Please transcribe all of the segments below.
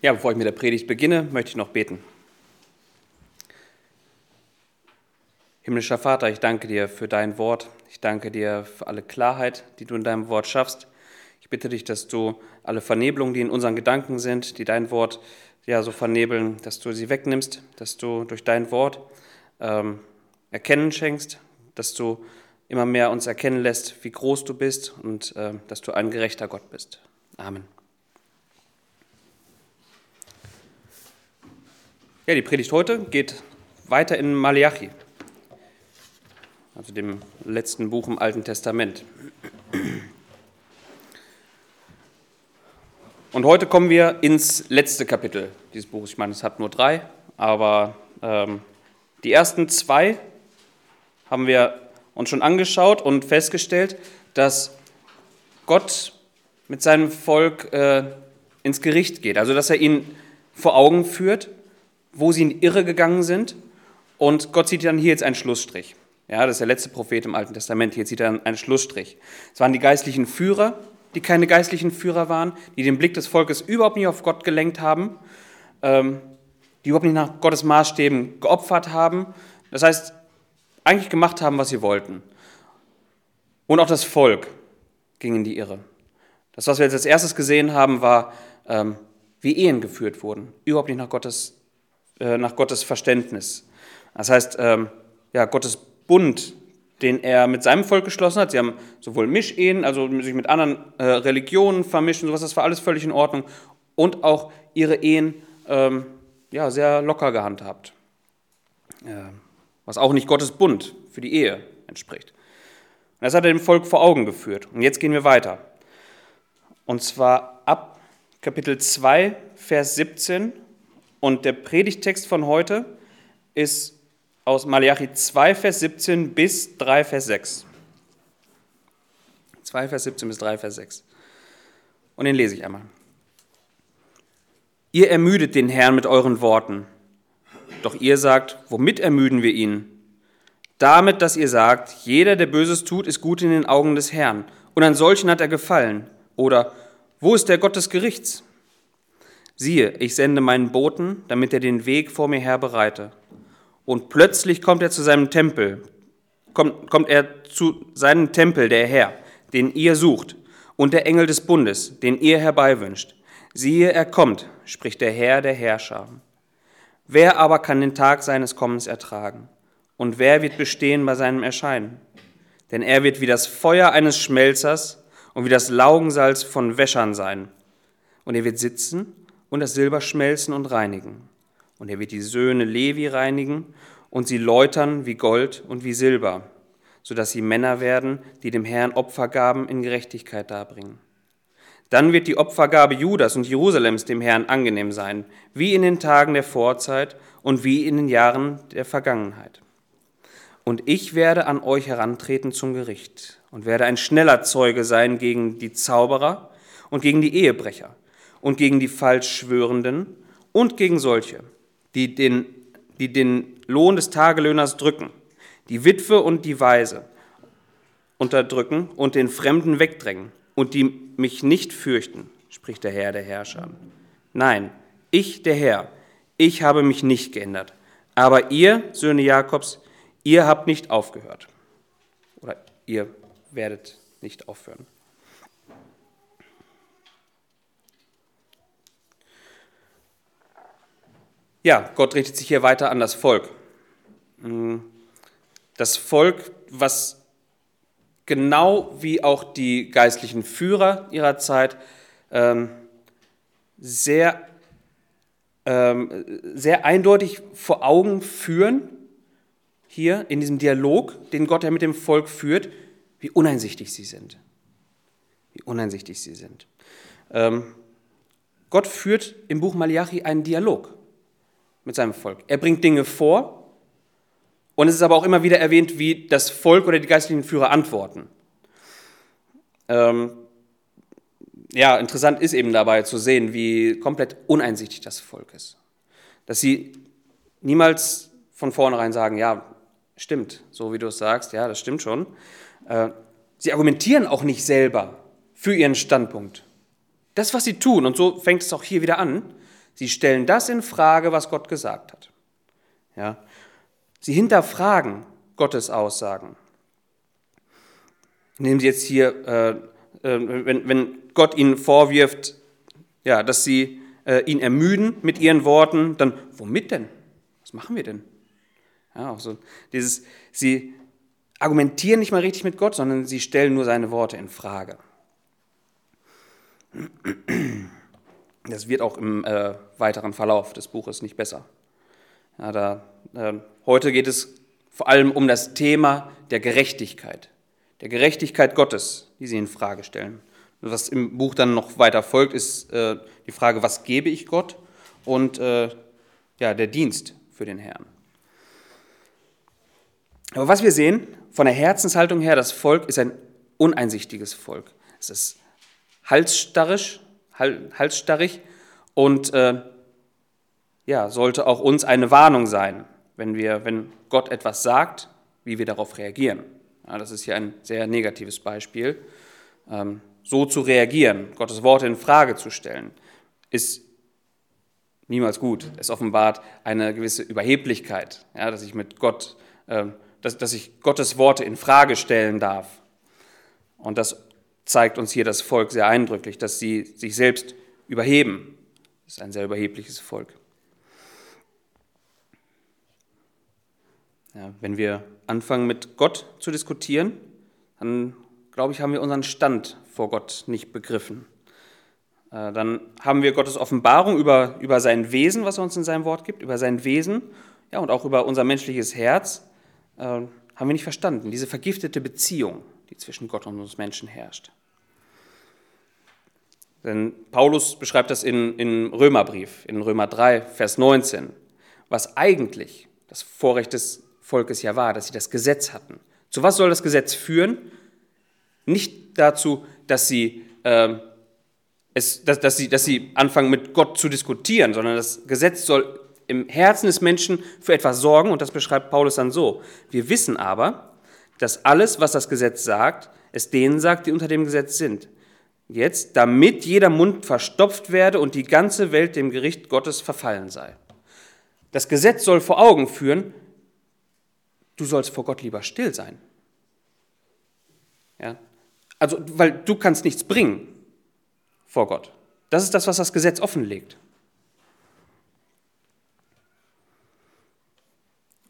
Ja, bevor ich mit der Predigt beginne, möchte ich noch beten. Himmlischer Vater, ich danke dir für dein Wort. Ich danke dir für alle Klarheit, die du in deinem Wort schaffst. Ich bitte dich, dass du alle Vernebelungen, die in unseren Gedanken sind, die dein Wort ja so vernebeln, dass du sie wegnimmst, dass du durch dein Wort ähm, Erkennen schenkst, dass du immer mehr uns erkennen lässt, wie groß du bist und äh, dass du ein gerechter Gott bist. Amen. Ja, die Predigt heute geht weiter in Malachi, also dem letzten Buch im Alten Testament. Und heute kommen wir ins letzte Kapitel dieses Buches. Ich meine, es hat nur drei, aber ähm, die ersten zwei haben wir uns schon angeschaut und festgestellt, dass Gott mit seinem Volk äh, ins Gericht geht. Also, dass er ihnen vor Augen führt, wo sie in Irre gegangen sind. Und Gott zieht dann hier jetzt einen Schlussstrich. Ja, das ist der letzte Prophet im Alten Testament. Hier zieht er einen Schlussstrich. Es waren die geistlichen Führer, die keine geistlichen Führer waren, die den Blick des Volkes überhaupt nicht auf Gott gelenkt haben, ähm, die überhaupt nicht nach Gottes Maßstäben geopfert haben. Das heißt, eigentlich gemacht haben, was sie wollten. Und auch das Volk ging in die Irre. Das, was wir jetzt als erstes gesehen haben, war, ähm, wie Ehen geführt wurden. Überhaupt nicht nach Gottes nach Gottes Verständnis. Das heißt, ähm, ja, Gottes Bund, den er mit seinem Volk geschlossen hat. Sie haben sowohl Mischehen, also sich mit anderen äh, Religionen vermischen, sowas, das war alles völlig in Ordnung. Und auch ihre Ehen ähm, ja, sehr locker gehandhabt. Äh, was auch nicht Gottes Bund für die Ehe entspricht. Und das hat er dem Volk vor Augen geführt. Und jetzt gehen wir weiter. Und zwar ab Kapitel 2, Vers 17 und der Predigtext von heute ist aus Malachi 2, Vers 17 bis 3, Vers 6. 2, Vers 17 bis 3, Vers 6. Und den lese ich einmal. Ihr ermüdet den Herrn mit euren Worten. Doch ihr sagt, womit ermüden wir ihn? Damit, dass ihr sagt, jeder, der Böses tut, ist gut in den Augen des Herrn. Und an solchen hat er gefallen. Oder, wo ist der Gott des Gerichts? Siehe, ich sende meinen Boten, damit er den Weg vor mir her bereite. Und plötzlich kommt er zu seinem Tempel, kommt, kommt er zu seinem Tempel, der Herr, den ihr sucht, und der Engel des Bundes, den ihr herbeiwünscht. Siehe, er kommt, spricht der Herr der Herrscher. Wer aber kann den Tag seines Kommens ertragen? Und wer wird bestehen bei seinem Erscheinen? Denn er wird wie das Feuer eines Schmelzers und wie das Laugensalz von Wäschern sein. Und er wird sitzen und das Silber schmelzen und reinigen. Und er wird die Söhne Levi reinigen und sie läutern wie Gold und wie Silber, sodass sie Männer werden, die dem Herrn Opfergaben in Gerechtigkeit darbringen. Dann wird die Opfergabe Judas und Jerusalems dem Herrn angenehm sein, wie in den Tagen der Vorzeit und wie in den Jahren der Vergangenheit. Und ich werde an euch herantreten zum Gericht und werde ein schneller Zeuge sein gegen die Zauberer und gegen die Ehebrecher und gegen die Falschschwörenden und gegen solche, die den, die den Lohn des Tagelöhners drücken, die Witwe und die Weise unterdrücken und den Fremden wegdrängen und die mich nicht fürchten, spricht der Herr der Herrscher. Nein, ich, der Herr, ich habe mich nicht geändert. Aber ihr, Söhne Jakobs, ihr habt nicht aufgehört. Oder ihr werdet nicht aufhören. Ja, Gott richtet sich hier weiter an das Volk. Mm, das Volk, was genau wie auch die geistlichen Führer ihrer Zeit ähm, sehr, ähm, sehr eindeutig vor Augen führen, hier in diesem Dialog, den Gott ja mit dem Volk führt, wie uneinsichtig sie sind. Wie uneinsichtig sie sind. Ähm, Gott führt im Buch Malachi einen Dialog mit seinem Volk. Er bringt Dinge vor und es ist aber auch immer wieder erwähnt, wie das Volk oder die geistlichen Führer antworten. Ähm, ja, interessant ist eben dabei zu sehen, wie komplett uneinsichtig das Volk ist. Dass sie niemals von vornherein sagen, ja, stimmt, so wie du es sagst, ja, das stimmt schon. Äh, sie argumentieren auch nicht selber für ihren Standpunkt. Das, was sie tun, und so fängt es auch hier wieder an, Sie stellen das in Frage, was Gott gesagt hat. Ja? Sie hinterfragen Gottes Aussagen. Nehmen Sie jetzt hier, äh, äh, wenn, wenn Gott Ihnen vorwirft, ja, dass Sie äh, ihn ermüden mit Ihren Worten, dann womit denn? Was machen wir denn? Ja, auch so dieses, Sie argumentieren nicht mal richtig mit Gott, sondern Sie stellen nur seine Worte in Frage. Das wird auch im äh, weiteren Verlauf des Buches nicht besser. Ja, da, äh, heute geht es vor allem um das Thema der Gerechtigkeit, der Gerechtigkeit Gottes, die sie in Frage stellen. Was im Buch dann noch weiter folgt, ist äh, die Frage, was gebe ich Gott und äh, ja, der Dienst für den Herrn. Aber was wir sehen, von der Herzenshaltung her, das Volk ist ein uneinsichtiges Volk. Es ist halsstarrig, halsstarrig und äh, ja, sollte auch uns eine Warnung sein, wenn, wir, wenn Gott etwas sagt, wie wir darauf reagieren. Ja, das ist hier ein sehr negatives Beispiel. Ähm, so zu reagieren, Gottes Worte in Frage zu stellen, ist niemals gut. Es offenbart eine gewisse Überheblichkeit, ja, dass ich mit Gott, äh, dass, dass ich Gottes Worte in Frage stellen darf. Und das zeigt uns hier das Volk sehr eindrücklich, dass sie sich selbst überheben. Das ist ein sehr überhebliches Volk. Ja, wenn wir anfangen mit Gott zu diskutieren, dann glaube ich, haben wir unseren Stand vor Gott nicht begriffen. Äh, dann haben wir Gottes Offenbarung über, über sein Wesen, was er uns in seinem Wort gibt, über sein Wesen ja, und auch über unser menschliches Herz, äh, haben wir nicht verstanden. Diese vergiftete Beziehung, die zwischen Gott und uns Menschen herrscht. Denn Paulus beschreibt das in, in Römerbrief, in Römer 3, Vers 19, was eigentlich das Vorrecht des Volkes ja war, dass sie das Gesetz hatten. Zu was soll das Gesetz führen? Nicht dazu, dass sie, äh, es, dass, dass, sie, dass sie anfangen mit Gott zu diskutieren, sondern das Gesetz soll im Herzen des Menschen für etwas sorgen und das beschreibt Paulus dann so. Wir wissen aber, dass alles, was das Gesetz sagt, es denen sagt, die unter dem Gesetz sind. Jetzt, damit jeder Mund verstopft werde und die ganze Welt dem Gericht Gottes verfallen sei. Das Gesetz soll vor Augen führen, du sollst vor Gott lieber still sein. Ja? Also, weil du kannst nichts bringen vor Gott. Das ist das, was das Gesetz offenlegt.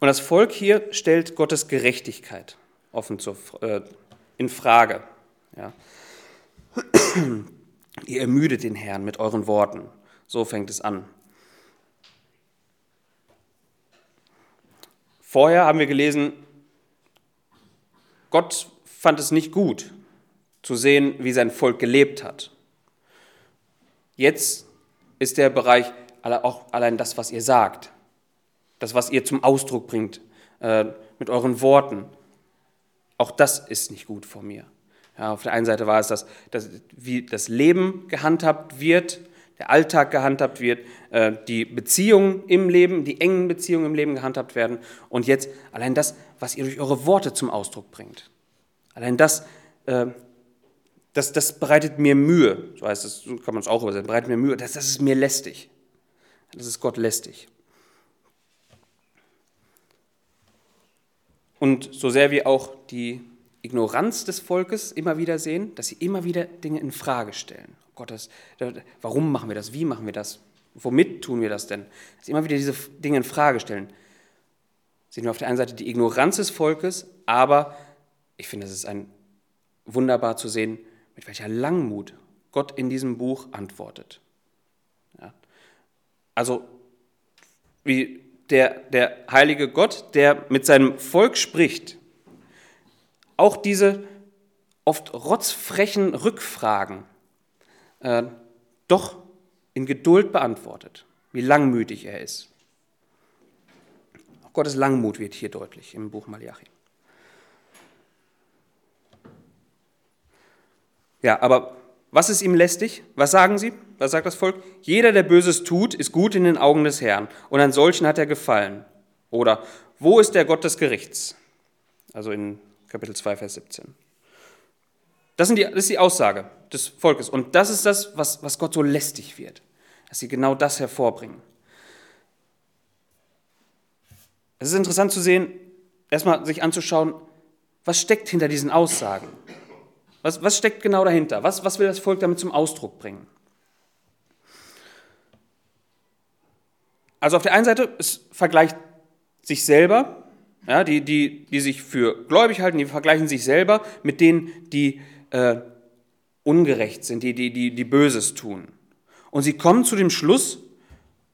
Und das Volk hier stellt Gottes Gerechtigkeit offen zur, äh, in Frage. Ja. Ihr ermüdet den Herrn mit euren Worten. So fängt es an. Vorher haben wir gelesen, Gott fand es nicht gut zu sehen, wie sein Volk gelebt hat. Jetzt ist der Bereich auch allein das, was ihr sagt, das, was ihr zum Ausdruck bringt äh, mit euren Worten. Auch das ist nicht gut vor mir. Ja, auf der einen Seite war es das, das, wie das Leben gehandhabt wird, der Alltag gehandhabt wird, äh, die Beziehungen im Leben, die engen Beziehungen im Leben gehandhabt werden und jetzt allein das, was ihr durch eure Worte zum Ausdruck bringt. Allein das, äh, das, das bereitet mir Mühe, so heißt es, kann man es auch übersetzen, bereitet mir Mühe, das, das ist mir lästig. Das ist Gott lästig. Und so sehr wir auch die Ignoranz des Volkes immer wieder sehen, dass sie immer wieder Dinge in Frage stellen. Gottes, warum machen wir das? Wie machen wir das? Womit tun wir das denn? Dass sie immer wieder diese Dinge in Frage stellen. Sehen wir auf der einen Seite die Ignoranz des Volkes, aber ich finde, es ist ein wunderbar zu sehen, mit welcher Langmut Gott in diesem Buch antwortet. Ja. Also wie der, der heilige Gott, der mit seinem Volk spricht, auch diese oft rotzfrechen Rückfragen äh, doch in Geduld beantwortet, wie langmütig er ist. Auch Gottes Langmut wird hier deutlich im Buch Malachi. Ja, aber was ist ihm lästig? Was sagen sie? Was sagt das Volk? Jeder, der Böses tut, ist gut in den Augen des Herrn und an solchen hat er gefallen. Oder wo ist der Gott des Gerichts? Also in Kapitel 2, Vers 17. Das, die, das, ist die Aussage des Volkes. Und das ist das, was, was Gott so lästig wird. dass sie genau das hervorbringen. Es ist interessant zu sehen, erstmal sich anzuschauen, was steckt hinter diesen Aussagen? Was, was steckt genau dahinter? Was, was will das Volk damit zum Ausdruck bringen? Also auf der einen Seite, es vergleicht sich selber, ja, die, die, die sich für gläubig halten, die vergleichen sich selber mit denen, die äh, ungerecht sind, die, die, die, die Böses tun. Und sie kommen zu dem Schluss,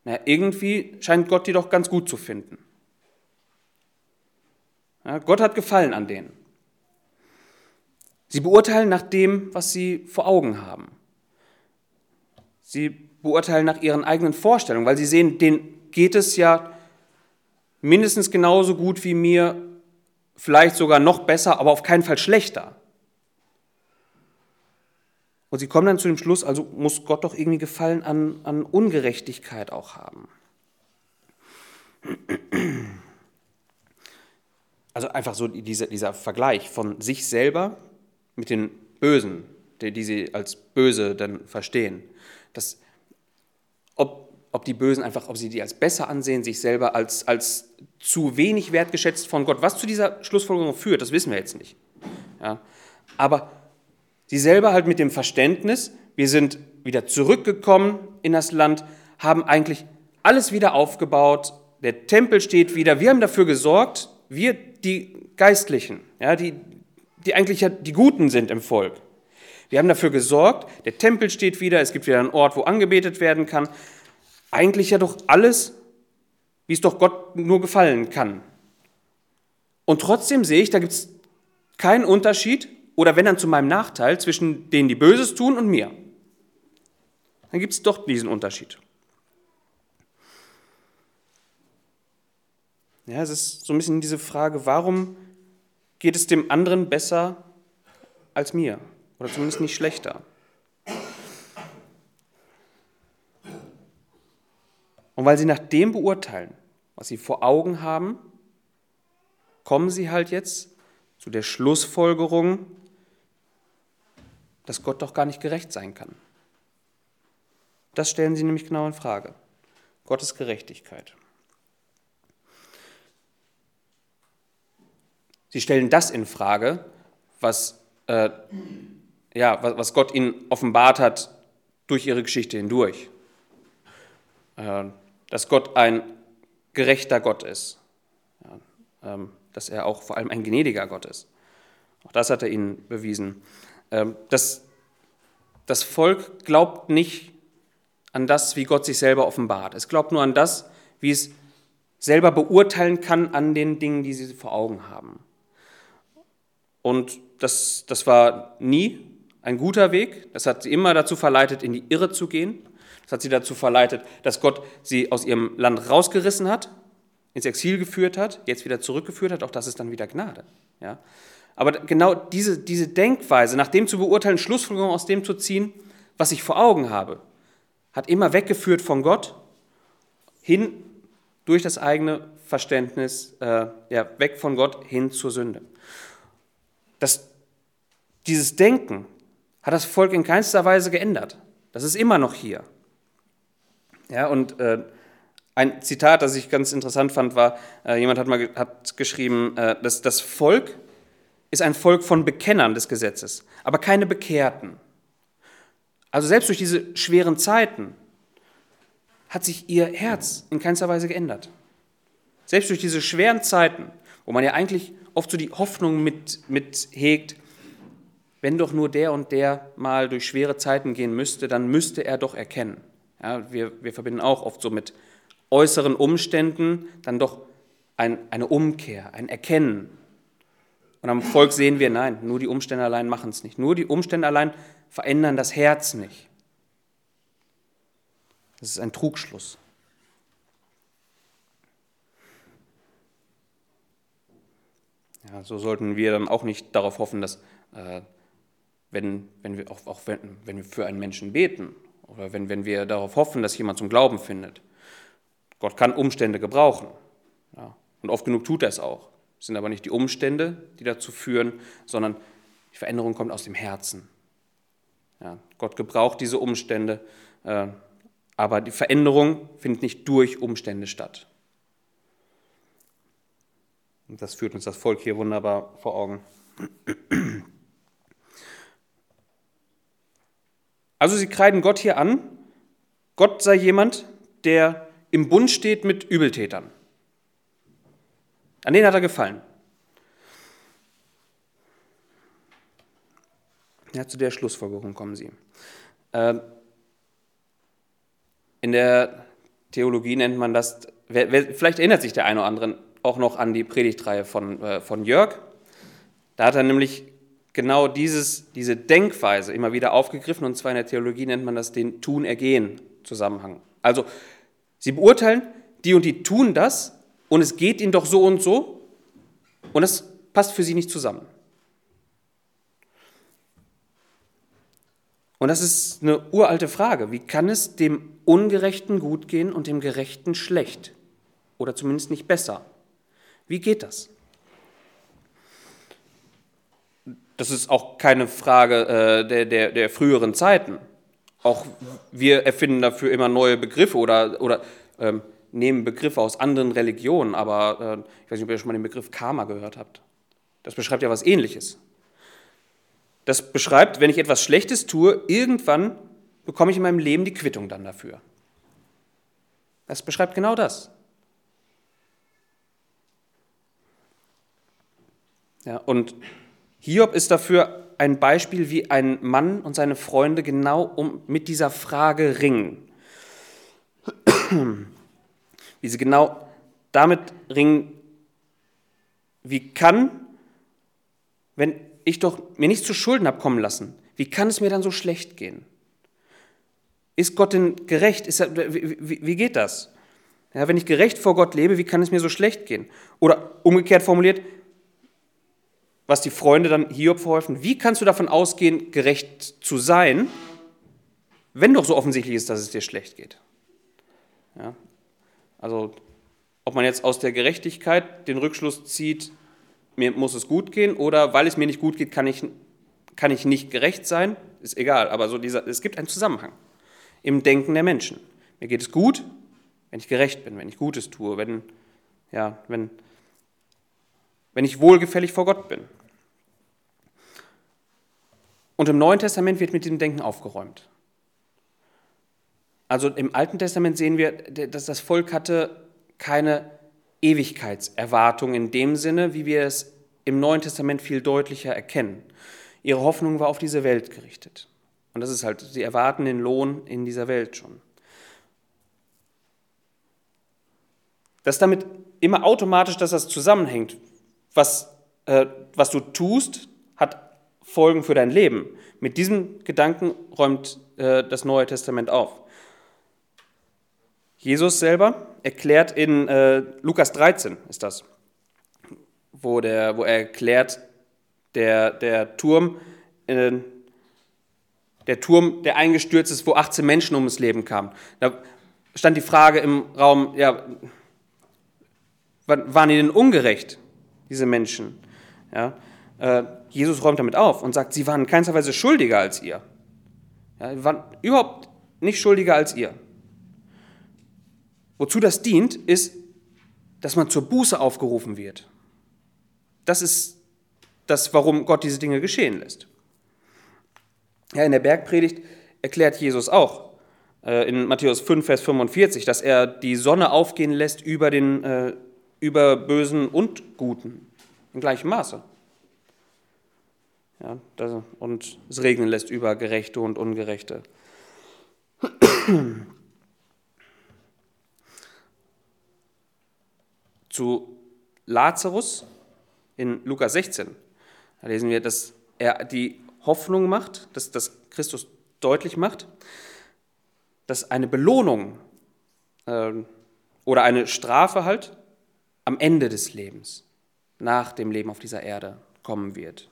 na, irgendwie scheint Gott die doch ganz gut zu finden. Ja, Gott hat Gefallen an denen. Sie beurteilen nach dem, was sie vor Augen haben. Sie beurteilen nach ihren eigenen Vorstellungen, weil sie sehen, denen geht es ja mindestens genauso gut wie mir, vielleicht sogar noch besser, aber auf keinen Fall schlechter. Und sie kommen dann zu dem Schluss, also muss Gott doch irgendwie Gefallen an, an Ungerechtigkeit auch haben. Also einfach so dieser, dieser Vergleich von sich selber mit den Bösen, die, die sie als böse dann verstehen. Das, ob, ob die Bösen einfach, ob sie die als besser ansehen, sich selber als, als zu wenig wertgeschätzt von Gott. Was zu dieser Schlussfolgerung führt, das wissen wir jetzt nicht. Ja. Aber sie selber halt mit dem Verständnis, wir sind wieder zurückgekommen in das Land, haben eigentlich alles wieder aufgebaut, der Tempel steht wieder, wir haben dafür gesorgt, wir, die Geistlichen, ja, die, die eigentlich ja die Guten sind im Volk. Wir haben dafür gesorgt, der Tempel steht wieder, es gibt wieder einen Ort, wo angebetet werden kann. Eigentlich ja doch alles, wie es doch Gott nur gefallen kann. Und trotzdem sehe ich, da gibt es keinen Unterschied, oder wenn dann zu meinem Nachteil, zwischen denen, die Böses tun und mir. Dann gibt es doch diesen Unterschied. Ja, es ist so ein bisschen diese Frage, warum geht es dem anderen besser als mir oder zumindest nicht schlechter. Und weil sie nach dem beurteilen, was sie vor Augen haben, kommen sie halt jetzt zu der Schlussfolgerung, dass Gott doch gar nicht gerecht sein kann. Das stellen sie nämlich genau in Frage. Gottes Gerechtigkeit. Sie stellen das in Frage, was, äh, ja, was, Gott ihnen offenbart hat durch ihre Geschichte hindurch. Äh, dass Gott ein gerechter Gott ist. Ja, ähm, dass er auch vor allem ein gnädiger Gott ist. Auch das hat er ihnen bewiesen. Ähm, das, das Volk glaubt nicht an das, wie Gott sich selber offenbart. Es glaubt nur an das, wie es selber beurteilen kann an den Dingen, die sie vor Augen haben. Und das, das war nie ein guter Weg. Das hat sie immer dazu verleitet, in die Irre zu gehen. Das hat sie dazu verleitet, dass Gott sie aus ihrem Land rausgerissen hat, ins Exil geführt hat, jetzt wieder zurückgeführt hat. Auch das ist dann wieder Gnade. Ja? Aber genau diese, diese Denkweise, nach dem zu beurteilen, Schlussfolgerungen aus dem zu ziehen, was ich vor Augen habe, hat immer weggeführt von Gott hin durch das eigene Verständnis, äh, ja, weg von Gott hin zur Sünde. Das, dieses Denken hat das Volk in keinster Weise geändert. Das ist immer noch hier. Ja, und äh, ein Zitat, das ich ganz interessant fand, war, äh, jemand hat mal hat geschrieben, äh, dass das Volk ist ein Volk von Bekennern des Gesetzes, aber keine Bekehrten. Also selbst durch diese schweren Zeiten hat sich ihr Herz in keinster Weise geändert. Selbst durch diese schweren Zeiten, wo man ja eigentlich oft so die Hoffnung mit, mit hegt, wenn doch nur der und der mal durch schwere Zeiten gehen müsste, dann müsste er doch erkennen. Ja, wir, wir verbinden auch oft so mit äußeren Umständen dann doch ein, eine Umkehr, ein Erkennen. Und am Volk sehen wir, nein, nur die Umstände allein machen es nicht. Nur die Umstände allein verändern das Herz nicht. Das ist ein Trugschluss. Ja, so sollten wir dann auch nicht darauf hoffen, dass äh, wenn, wenn wir, auch, auch wenn, wenn wir für einen Menschen beten oder wenn, wenn wir darauf hoffen, dass jemand zum Glauben findet. Gott kann Umstände gebrauchen. Ja, und oft genug tut er es auch. Es sind aber nicht die Umstände, die dazu führen, sondern die Veränderung kommt aus dem Herzen. Ja, Gott gebraucht diese Umstände, äh, Aber die Veränderung findet nicht durch Umstände statt. Und das führt uns das Volk hier wunderbar vor Augen. Also sie kreiden Gott hier an, Gott sei jemand, der im Bund steht mit Übeltätern. An denen hat er gefallen. Ja, zu der Schlussfolgerung kommen sie. Ähm, in der Theologie nennt man das, vielleicht erinnert sich der eine oder andere auch noch an die Predigtreihe von, äh, von Jörg. Da hat er nämlich genau dieses, diese Denkweise immer wieder aufgegriffen, und zwar in der Theologie nennt man das den Tun-Ergehen-Zusammenhang. Also, sie beurteilen, die und die tun das, und es geht ihnen doch so und so, und das passt für sie nicht zusammen. Und das ist eine uralte Frage. Wie kann es dem Ungerechten gut gehen und dem Gerechten schlecht? Oder zumindest nicht besser? Wie geht das? Das ist auch keine Frage äh, der, der, der früheren Zeiten. Auch wir erfinden dafür immer neue Begriffe oder, oder ähm, nehmen Begriffe aus anderen Religionen. Aber äh, ich weiß nicht, ob ihr schon mal den Begriff Karma gehört habt. Das beschreibt ja was Ähnliches. Das beschreibt, wenn ich etwas Schlechtes tue, irgendwann bekomme ich in meinem Leben die Quittung dann dafür. Das beschreibt genau das. Ja, und Hiob ist dafür ein Beispiel, wie ein Mann und seine Freunde genau um, mit dieser Frage ringen. wie sie genau damit ringen, wie kann, wenn ich doch mir nichts zu Schulden habe kommen lassen, wie kann es mir dann so schlecht gehen? Ist Gott denn gerecht? Er, wie, wie, wie, geht das? Ja, wenn ich gerecht vor Gott lebe, wie kann es mir so schlecht gehen? Oder umgekehrt formuliert, was die Freunde dann Hiob verholfen, wie kannst du davon ausgehen, gerecht zu sein, wenn doch so offensichtlich ist, dass es dir schlecht geht? Ja, also, ob man jetzt aus der Gerechtigkeit den Rückschluss zieht, mir muss es gut gehen, oder weil es mir nicht gut geht, kann ich, kann ich nicht gerecht sein, ist egal, aber so dieser, es gibt einen Zusammenhang im Denken der Menschen. Mir geht es gut, wenn ich gerecht bin, wenn ich Gutes tue, wenn, ja, wenn, wenn ich wohlgefällig vor Gott bin. Und im Neuen Testament wird mit diesem Denken aufgeräumt. Also im Alten Testament sehen wir, dass das Volk hatte keine Ewigkeitserwartung in dem Sinne, wie wir es im Neuen Testament viel deutlicher erkennen. Ihre Hoffnung war auf diese Welt gerichtet. Und das ist halt, sie erwarten den Lohn in dieser Welt schon. Das ist damit immer automatisch, dass das zusammenhängt was, äh, was du tust, hat Folgen für dein Leben. Mit diesem Gedanken räumt äh, das Neue Testament auf. Jesus selber erklärt in äh, Lukas 13, ist das, wo, der, wo er erklärt, der, der Turm, äh, der Turm, der eingestürzt ist, wo 18 Menschen ums Leben kamen. Da stand die Frage im Raum, ja, waren die denn ungerecht? Diese Menschen. Ja? Äh, Jesus räumt damit auf und sagt, sie waren in keinster Weise schuldiger als ihr. Ja, sie waren überhaupt nicht schuldiger als ihr. Wozu das dient, ist, dass man zur Buße aufgerufen wird. Das ist das, warum Gott diese Dinge geschehen lässt. Ja, in der Bergpredigt erklärt Jesus auch äh, in Matthäus 5, Vers 45, dass er die Sonne aufgehen lässt über den äh, über Bösen und Guten in gleichem Maße. Ja, das, und es regnen lässt über Gerechte und Ungerechte. Zu Lazarus in Lukas 16, da lesen wir, dass er die Hoffnung macht, dass das Christus deutlich macht, dass eine Belohnung äh, oder eine Strafe halt am Ende des Lebens, nach dem Leben auf dieser Erde kommen wird.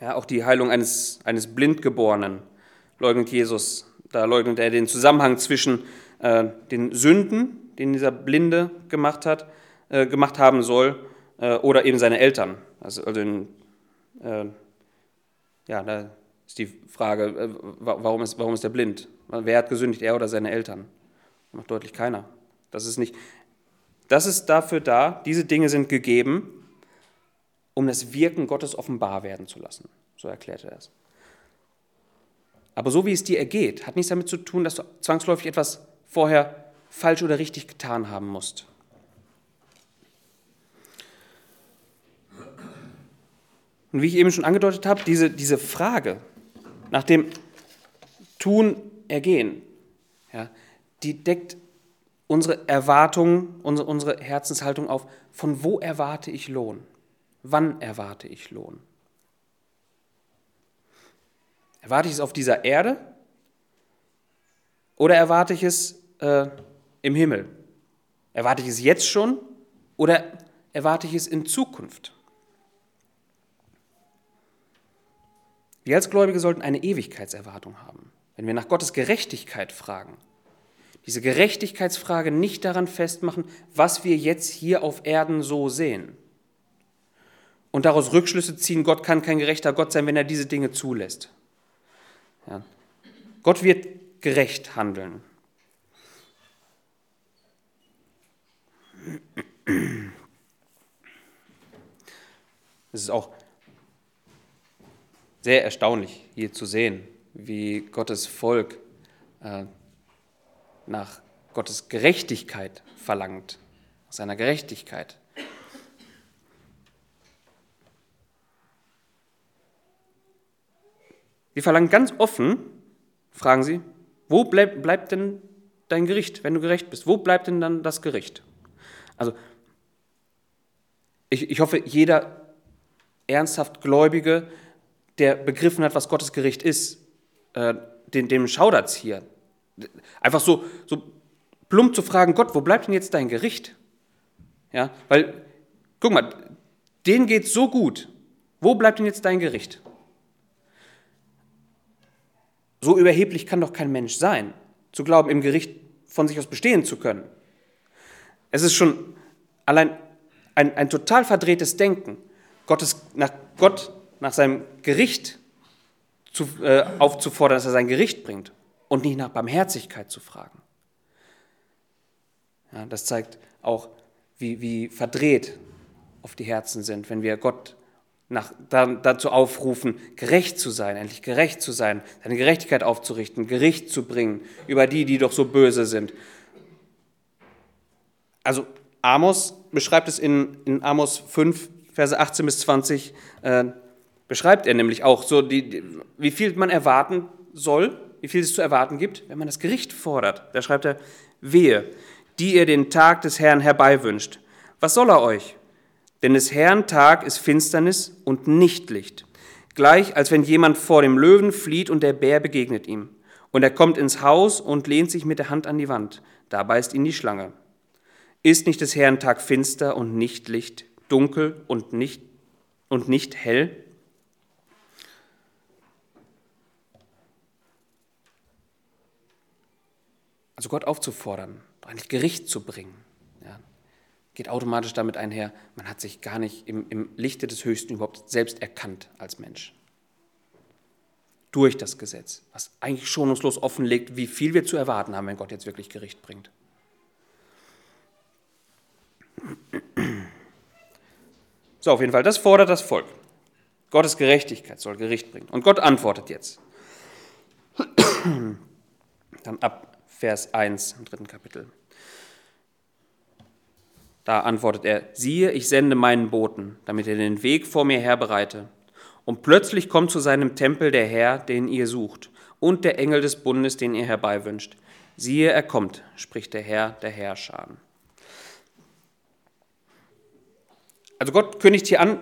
Ja, auch die Heilung eines, eines Blindgeborenen leugnet Jesus. Da leugnet er den Zusammenhang zwischen äh, den Sünden, den dieser Blinde gemacht, hat, äh, gemacht haben soll, äh, oder eben seine Eltern. Also, also in, äh, ja, da Ist die Frage, äh, warum ist, warum ist er blind? Wer hat gesündigt, er oder seine Eltern? Macht deutlich keiner. Das ist nicht. Das ist dafür da, diese Dinge sind gegeben, um das Wirken Gottes offenbar werden zu lassen. So erklärte er es. Aber so wie es dir ergeht, hat nichts damit zu tun, dass du zwangsläufig etwas vorher falsch oder richtig getan haben musst. Und wie ich eben schon angedeutet habe, diese, diese Frage nach dem Tun, Ergehen, ja, die deckt unsere Erwartungen, unsere, unsere Herzenshaltung auf. Von wo erwarte ich Lohn? Wann erwarte ich Lohn? Erwarte ich es auf dieser Erde oder erwarte ich es äh, im Himmel? Erwarte ich es jetzt schon oder erwarte ich es in Zukunft? Wir als Gläubige sollten eine Ewigkeitserwartung haben. Wenn wir nach Gottes Gerechtigkeit fragen, diese Gerechtigkeitsfrage nicht daran festmachen, was wir jetzt hier auf Erden so sehen. Und daraus Rückschlüsse ziehen, Gott kann kein gerechter Gott sein, wenn er diese Dinge zulässt. Ja. Gott wird gerecht handeln. Es ist auch sehr erstaunlich hier zu sehen, wie Gottes Volk äh, nach Gottes Gerechtigkeit verlangt, nach seiner Gerechtigkeit. Wir verlangen ganz offen, fragen sie, wo bleib, bleibt denn dein Gericht, wenn du gerecht bist? Wo bleibt denn dann das Gericht? Also, ich, ich hoffe, jeder ernsthaft Gläubige, der begriffen hat, was Gottes Gericht ist, äh, den, dem es hier. Einfach so, so plump zu fragen, Gott, wo bleibt denn jetzt dein Gericht? Ja, weil, guck mal, denen geht so gut. Wo bleibt denn jetzt dein Gericht? So überheblich kann doch kein Mensch sein, zu glauben, im Gericht von sich aus bestehen zu können. Es ist schon allein ein, ein total verdrehtes Denken, Gottes, nach Gott nach seinem Gericht zu, äh, aufzufordern, dass er sein Gericht bringt und nicht nach Barmherzigkeit zu fragen. Ja, das zeigt auch, wie, wie verdreht oft die Herzen sind, wenn wir Gott nach, da, dazu aufrufen, gerecht zu sein, endlich gerecht zu sein, seine Gerechtigkeit aufzurichten, Gericht zu bringen über die, die doch so böse sind. Also Amos beschreibt es in, in Amos 5, Verse 18 bis 20, äh, beschreibt er nämlich auch so, die, die, wie viel man erwarten soll, wie viel es zu erwarten gibt, wenn man das Gericht fordert. Da schreibt er, wehe, die ihr den Tag des Herrn herbeiwünscht. Was soll er euch? Denn des Herrn Tag ist Finsternis und nicht Licht. Gleich als wenn jemand vor dem Löwen flieht und der Bär begegnet ihm. Und er kommt ins Haus und lehnt sich mit der Hand an die Wand. Da beißt ihn die Schlange. Ist nicht des Herrn Tag finster und nicht Licht, dunkel und nicht, und nicht hell? Also Gott aufzufordern, eigentlich Gericht zu bringen, ja, geht automatisch damit einher, man hat sich gar nicht im, im Lichte des Höchsten überhaupt selbst erkannt als Mensch. Durch das Gesetz, was eigentlich schonungslos offenlegt, wie viel wir zu erwarten haben, wenn Gott jetzt wirklich Gericht bringt. So, auf jeden Fall, das fordert das Volk. Gottes Gerechtigkeit soll Gericht bringen. Und Gott antwortet jetzt. Dann ab Vers 1 im dritten Kapitel. Da antwortet er, siehe, ich sende meinen Boten, damit er den Weg vor mir her bereite. Und plötzlich kommt zu seinem Tempel der Herr, den ihr sucht, und der Engel des Bundes, den ihr herbeiwünscht. Siehe, er kommt, spricht der Herr der Herrscher. Also Gott kündigt hier an,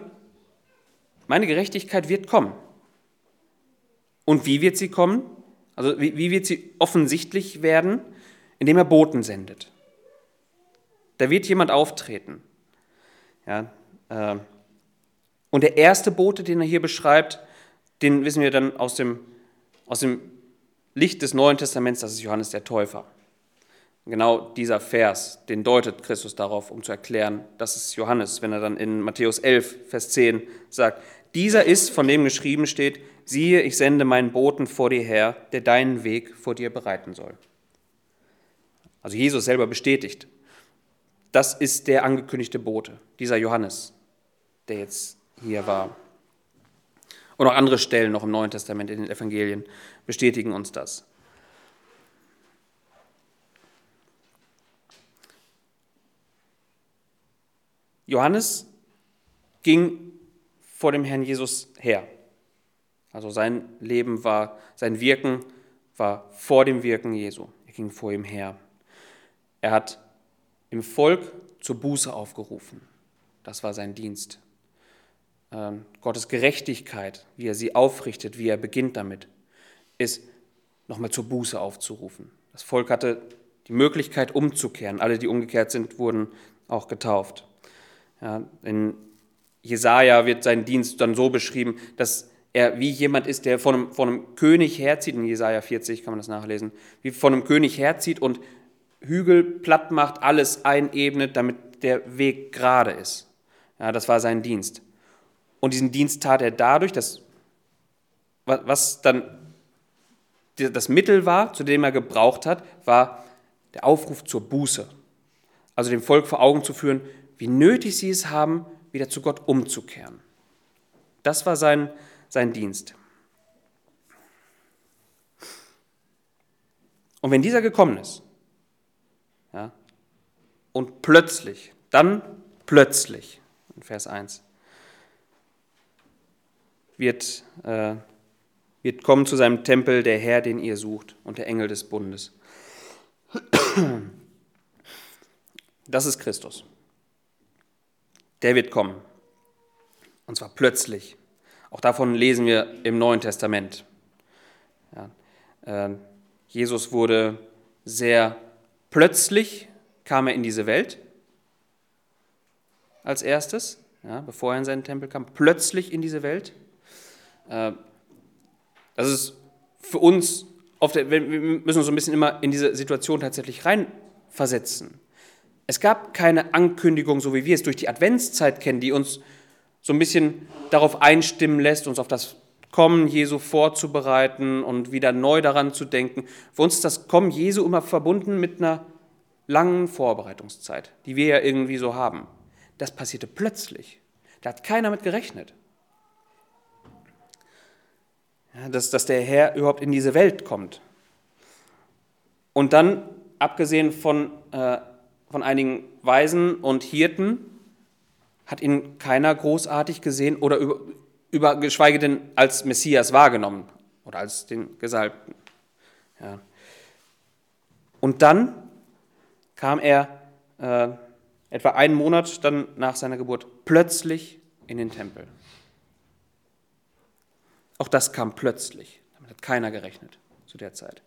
meine Gerechtigkeit wird kommen. Und wie wird sie kommen? Also wie, wie wird sie offensichtlich werden? Indem er Boten sendet. Da wird jemand auftreten. Ja, äh, und der erste Bote, den er hier beschreibt, den wissen wir dann aus dem, aus dem Licht des Neuen Testaments, das ist Johannes der Täufer. Genau dieser Vers, den deutet Christus darauf, um zu erklären, das ist Johannes, wenn er dann in Matthäus 11, Vers 10 sagt, dieser ist, von dem geschrieben steht, siehe, ich sende meinen Boten vor dir her, der deinen Weg vor dir bereiten soll. Also Jesus selber bestätigt, das ist der angekündigte Bote, dieser Johannes, der jetzt hier war. Und auch andere Stellen noch im Neuen Testament in den Evangelien bestätigen uns das. Johannes ging vor dem Herrn Jesus her. Also sein Leben war, sein Wirken war vor dem Wirken Jesu. Er ging vor ihm her. Er hat im Volk zur Buße aufgerufen. Das war sein Dienst. Ähm, Gottes Gerechtigkeit, wie er sie aufrichtet, wie er beginnt damit, ist nochmal zur Buße aufzurufen. Das Volk hatte die Möglichkeit umzukehren. Alle, die umgekehrt sind, wurden auch getauft. Ja, in Jesaja wird sein Dienst dann so beschrieben, dass er wie jemand ist, der von einem, von einem König herzieht. In Jesaja 40 kann man das nachlesen. Wie von einem König herzieht und Hügel platt macht, alles einebnet, damit der Weg gerade ist. Ja, das war sein Dienst. Und diesen Dienst tat er dadurch, dass was dann das Mittel war, zu dem er gebraucht hat, war der Aufruf zur Buße. Also dem Volk vor Augen zu führen, wie nötig sie es haben, wieder zu Gott umzukehren. Das war sein, sein Dienst. Und wenn dieser gekommen ist, ja, und plötzlich, dann plötzlich, in Vers 1, wird, äh, wird kommen zu seinem Tempel der Herr, den ihr sucht, und der Engel des Bundes. Das ist Christus. Der wird kommen. Und zwar plötzlich. Auch davon lesen wir im Neuen Testament. Ja, äh, Jesus wurde sehr plötzlich, kam er in diese Welt als erstes, ja, bevor er in seinen Tempel kam, plötzlich in diese Welt. Äh, das ist für uns, oft, wir müssen uns so ein bisschen immer in diese Situation tatsächlich reinversetzen. Es gab keine Ankündigung, so wie wir es durch die Adventszeit kennen, die uns so ein bisschen darauf einstimmen lässt, uns auf das Kommen Jesu vorzubereiten und wieder neu daran zu denken. Für uns ist das Kommen Jesu immer verbunden mit einer langen Vorbereitungszeit, die wir ja irgendwie so haben. Das passierte plötzlich. Da hat keiner mit gerechnet ja, dass, dass der Herr überhaupt in diese Welt kommt. Und dann, abgesehen von, äh, von einigen Weisen und Hirten, hat ihn keiner großartig gesehen oder über, über, geschweige denn als Messias wahrgenommen oder als den Gesalbten. Ja. Und dann kam er äh, etwa einen Monat dann nach seiner Geburt plötzlich in den Tempel. Auch das kam plötzlich. Damit hat keiner gerechnet zu der Zeit.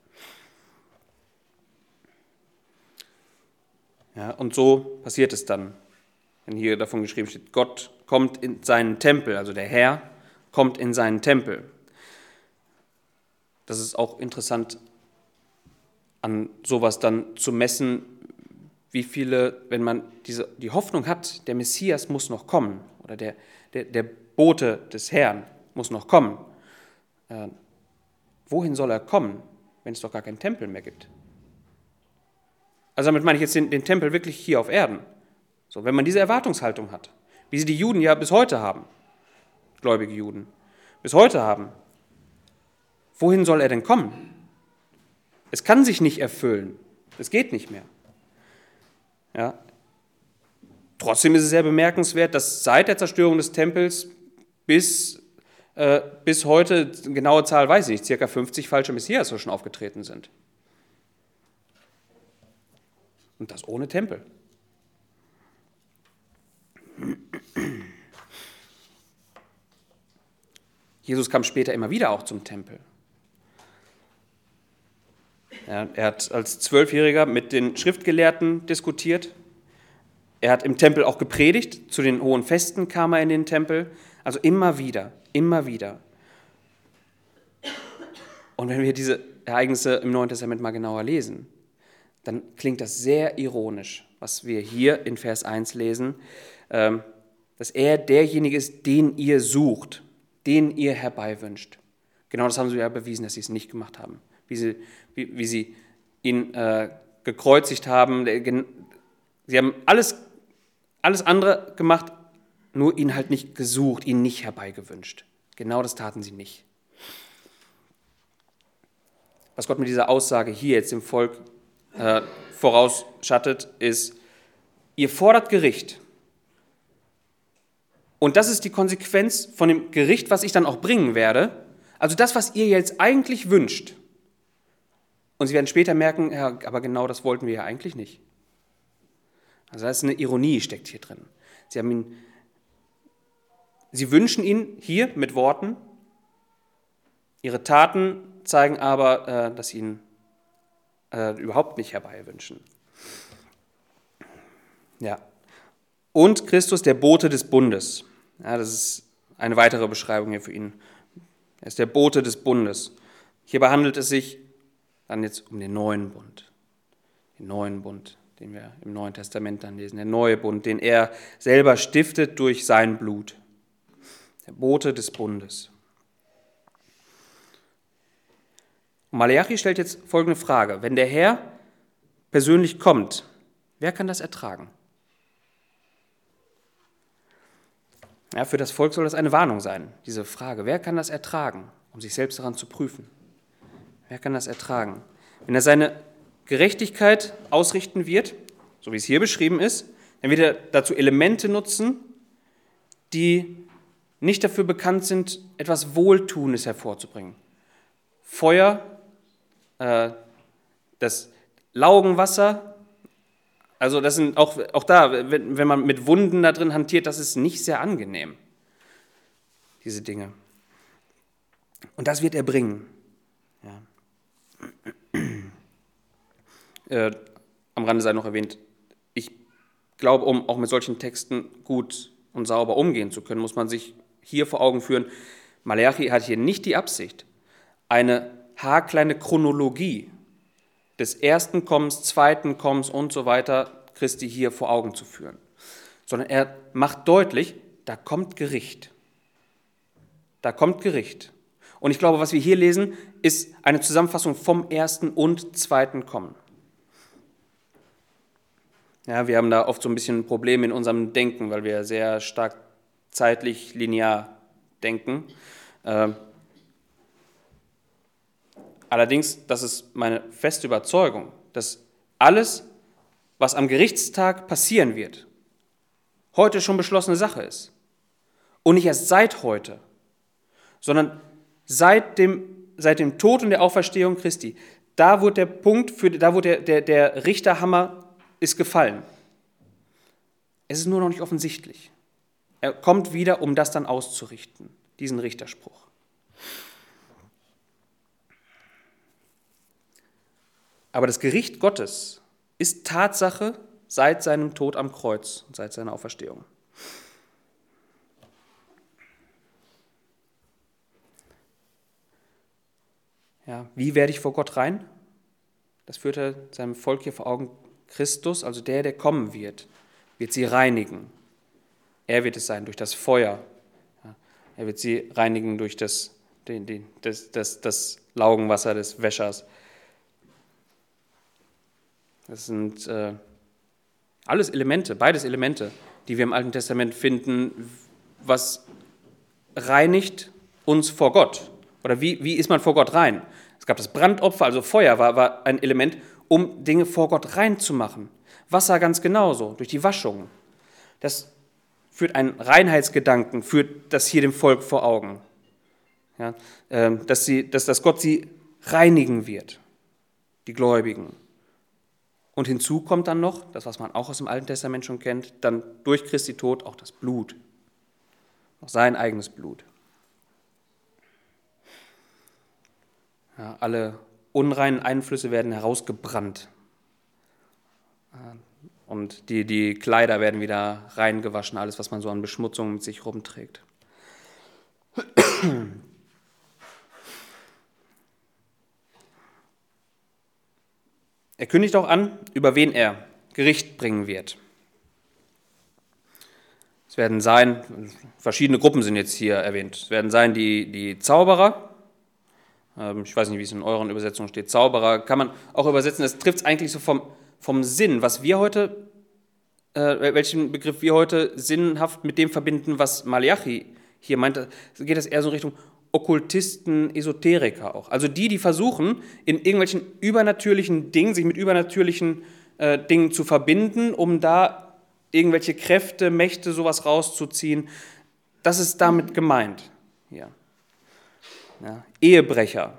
Ja, und so passiert es dann, wenn hier davon geschrieben steht, Gott kommt in seinen Tempel, also der Herr kommt in seinen Tempel. Das ist auch interessant, an sowas dann zu messen, wie viele, wenn man diese, die Hoffnung hat, der Messias muss noch kommen oder der, der, der Bote des Herrn muss noch kommen, äh, wohin soll er kommen, wenn es doch gar keinen Tempel mehr gibt? Also damit meine ich jetzt den, den Tempel wirklich hier auf Erden. So, wenn man diese Erwartungshaltung hat, wie sie die Juden ja bis heute haben, gläubige Juden, bis heute haben, wohin soll er denn kommen? Es kann sich nicht erfüllen. Es geht nicht mehr. Ja. Trotzdem ist es sehr bemerkenswert, dass seit der Zerstörung des Tempels bis äh, bis heute, genaue Zahl weiß ich nicht, circa 50 falsche Messias so schon aufgetreten sind. Und das ohne Tempel. Jesus kam später immer wieder auch zum Tempel. Er hat als Zwölfjähriger mit den Schriftgelehrten diskutiert. Er hat im Tempel auch gepredigt. Zu den hohen Festen kam er in den Tempel. Also immer wieder. Immer wieder. Und wenn wir diese Ereignisse im Neuen Testament mal genauer lesen, dann klingt das sehr ironisch, was wir hier in Vers 1 lesen, ähm, dass er derjenige ist, den ihr sucht, den ihr herbeiwünscht. Genau das haben sie ja bewiesen, dass sie es nicht gemacht haben. Wie sie, wie, wie sie ihn äh, gekreuzigt haben. Sie haben alles, alles andere gemacht, nur ihn halt nicht gesucht, ihn nicht herbeigewünscht. Genau das taten sie nicht. Was Gott mit dieser Aussage hier jetzt dem Volk äh, vorausschattet, ist, ihr fordert Gericht. Und das ist die Konsequenz von dem Gericht, was ich dann auch bringen werde. Also das, was ihr jetzt eigentlich wünscht. Und sie werden später merken, ja, aber genau das wollten wir ja eigentlich nicht. Also da ist eine Ironie steckt hier drin. Sie, haben ihn, sie wünschen ihn hier mit Worten, ihre Taten zeigen aber, äh, dass sie ihn äh, überhaupt nicht herbeiwünschen. Ja. Und Christus, der Bote des Bundes. Ja, das ist eine weitere Beschreibung hier für ihn. Er ist der Bote des Bundes. Hierbei handelt es sich dann jetzt um den neuen Bund. Den neuen Bund den wir im Neuen Testament dann lesen, der neue Bund, den er selber stiftet durch sein Blut, der Bote des Bundes. Und Malachi stellt jetzt folgende Frage. Wenn der Herr persönlich kommt, wer kann das ertragen? Ja, für das Volk soll das eine Warnung sein, diese Frage. Wer kann das ertragen, um sich selbst daran zu prüfen? Wer kann das ertragen? Wenn er seine Gerechtigkeit ausrichten wird, so wie es hier beschrieben ist, dann wird er dazu Elemente nutzen, die nicht dafür bekannt sind, etwas Wohltuendes hervorzubringen. Feuer, äh, das Laugenwasser, also das sind auch, auch da, wenn, wenn man mit Wunden da drin hantiert, das ist nicht sehr angenehm, diese Dinge. Und das wird er bringen. Ja. Äh, am Rande sei noch erwähnt, ich glaube, um auch mit solchen Texten gut und sauber umgehen zu können, muss man sich hier vor Augen führen, Malachi hat hier nicht die Absicht, eine haarkleine Chronologie des ersten Kommens, zweiten Kommens und so weiter Christi hier vor Augen zu führen, sondern er macht deutlich, da kommt Gericht. Da kommt Gericht. Und ich glaube, was wir hier lesen, ist eine Zusammenfassung vom ersten und zweiten Kommen. Ja, wir haben da oft so ein bisschen ein Problem in unserem Denken, weil wir sehr stark zeitlich linear denken. Ähm, allerdings, das ist meine feste Überzeugung, dass alles, was am Gerichtstag passieren wird, heute schon beschlossene Sache ist. Und nicht erst seit heute, sondern seit dem, seit dem Tod und der Auferstehung Christi. Da wurde der Punkt, für, da wurde der, der, der Richterhammer ist gefallen. Es ist nur noch nicht offensichtlich. Er kommt wieder, um das dann auszurichten, diesen Richterspruch. Aber das Gericht Gottes ist Tatsache seit seinem Tod am Kreuz und seit seiner Auferstehung. Ja, wie werde ich vor Gott rein? Das führt er seinem Volk hier vor Augen Christus, also der, der kommen wird, wird sie reinigen. Er wird es sein durch das Feuer. Er wird sie reinigen durch das, den, den, das, das, das Laugenwasser des Wäschers. Das sind äh, alles Elemente, beides Elemente, die wir im Alten Testament finden, was reinigt uns vor Gott. Oder wie, wie ist man vor Gott rein? Es gab das Brandopfer, also Feuer war, war ein Element, um Dinge vor Gott reinzumachen. Wasser ganz genauso, durch die Waschung. Das führt einen Reinheitsgedanken, führt das hier dem Volk vor Augen. Ja, ähm, dass, sie, dass, dass Gott sie reinigen wird, die Gläubigen. Und hinzu kommt dann noch, das was man auch aus dem Alten Testament schon kennt, dann durch Christi Tod auch das Blut, auch sein eigenes Blut. Ja, alle unreinen Einflüsse werden herausgebrannt. Und die, die Kleider werden wieder reingewaschen, alles, was man so an Beschmutzung mit sich rumträgt. Er kündigt auch an, über wen er Gericht bringen wird. Es werden sein, verschiedene Gruppen sind jetzt hier erwähnt. Es werden sein die, die Zauberer, Ähm, ich weiß nicht, wie es in euren Übersetzungen steht. Zauberer kann man auch übersetzen. Das trifft es eigentlich so vom, vom Sinn, was wir heute, äh, welchen Begriff wir heute sinnhaft mit dem verbinden, was Malachi hier meint. Geht das eher so in Richtung Okkultisten, Esoteriker auch. Also die, die versuchen, in irgendwelchen übernatürlichen Dingen, sich mit übernatürlichen äh, Dingen zu verbinden, um da irgendwelche Kräfte, Mächte, sowas rauszuziehen. Das ist damit gemeint. Ja. Ja. Ehebrecher,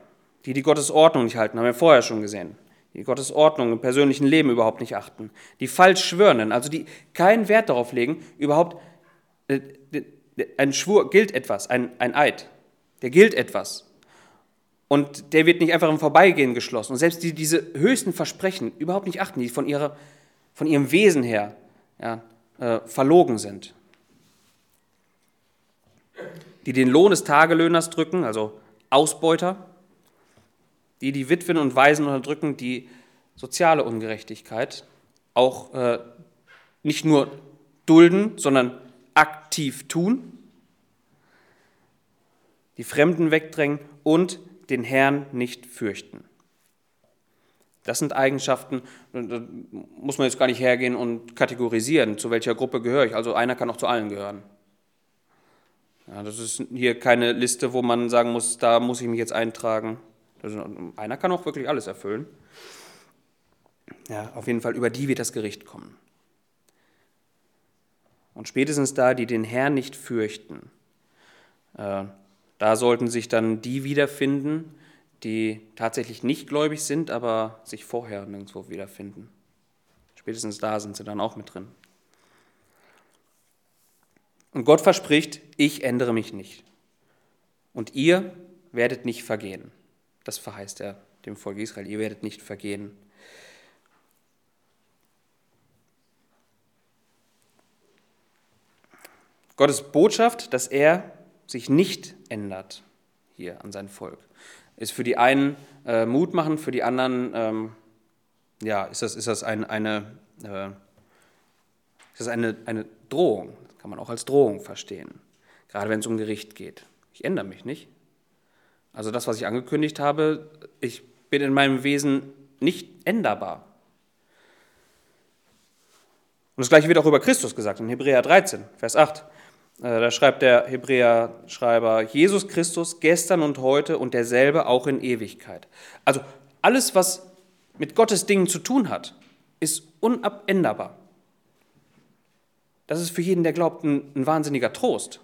die die Gottesordnung nicht halten, haben wir vorher schon gesehen. Die Gottesordnung im persönlichen Leben überhaupt nicht achten. Die falsch schwörenden, also die keinen Wert darauf legen, überhaupt, äh, ein Schwur gilt etwas, ein, ein Eid, der gilt etwas. Und der wird nicht einfach im Vorbeigehen geschlossen. Und selbst die diese höchsten Versprechen überhaupt nicht achten, die von, ihrer, von ihrem Wesen her ja, äh, verlogen sind. Die den Lohn des Tagelöhners drücken, also Ausbeuter, die die Witwen und Waisen unterdrücken, die soziale Ungerechtigkeit auch äh, nicht nur dulden, sondern aktiv tun, die Fremden wegdrängen und den Herrn nicht fürchten. Das sind Eigenschaften, da muss man jetzt gar nicht hergehen und kategorisieren, zu welcher Gruppe gehöre ich. Also einer kann auch zu allen gehören. Ja, das ist hier keine Liste, wo man sagen muss, da muss ich mich jetzt eintragen. Ist, einer kann auch wirklich alles erfüllen. Ja, auf jeden Fall, über die wird das Gericht kommen. Und spätestens da, die den Herrn nicht fürchten, äh, da sollten sich dann die wiederfinden, die tatsächlich nicht gläubig sind, aber sich vorher nirgendwo wiederfinden. Spätestens da sind sie dann auch mit drin. Und Gott verspricht, ich ändere mich nicht. Und ihr werdet nicht vergehen. Das verheißt er dem Volk Israel. Ihr werdet nicht vergehen. Gottes Botschaft, dass er sich nicht ändert hier an sein Volk, ist für die einen äh, Mut machen, für die anderen ähm, ja, ist das, ist das ein, eine, äh, ist das eine, eine Drohung. Kann man auch als Drohung verstehen, gerade wenn es um Gericht geht. Ich ändere mich nicht. Also das, was ich angekündigt habe, ich bin in meinem Wesen nicht änderbar. Und das gleiche wird auch über Christus gesagt in Hebräer 13, Vers 8. Äh, da schreibt der Hebräer-Schreiber, Jesus Christus gestern und heute und derselbe auch in Ewigkeit. Also alles, was mit Gottes Dingen zu tun hat, ist unabänderbar. Das ist für jeden, der glaubt, ein, ein wahnsinniger Trost.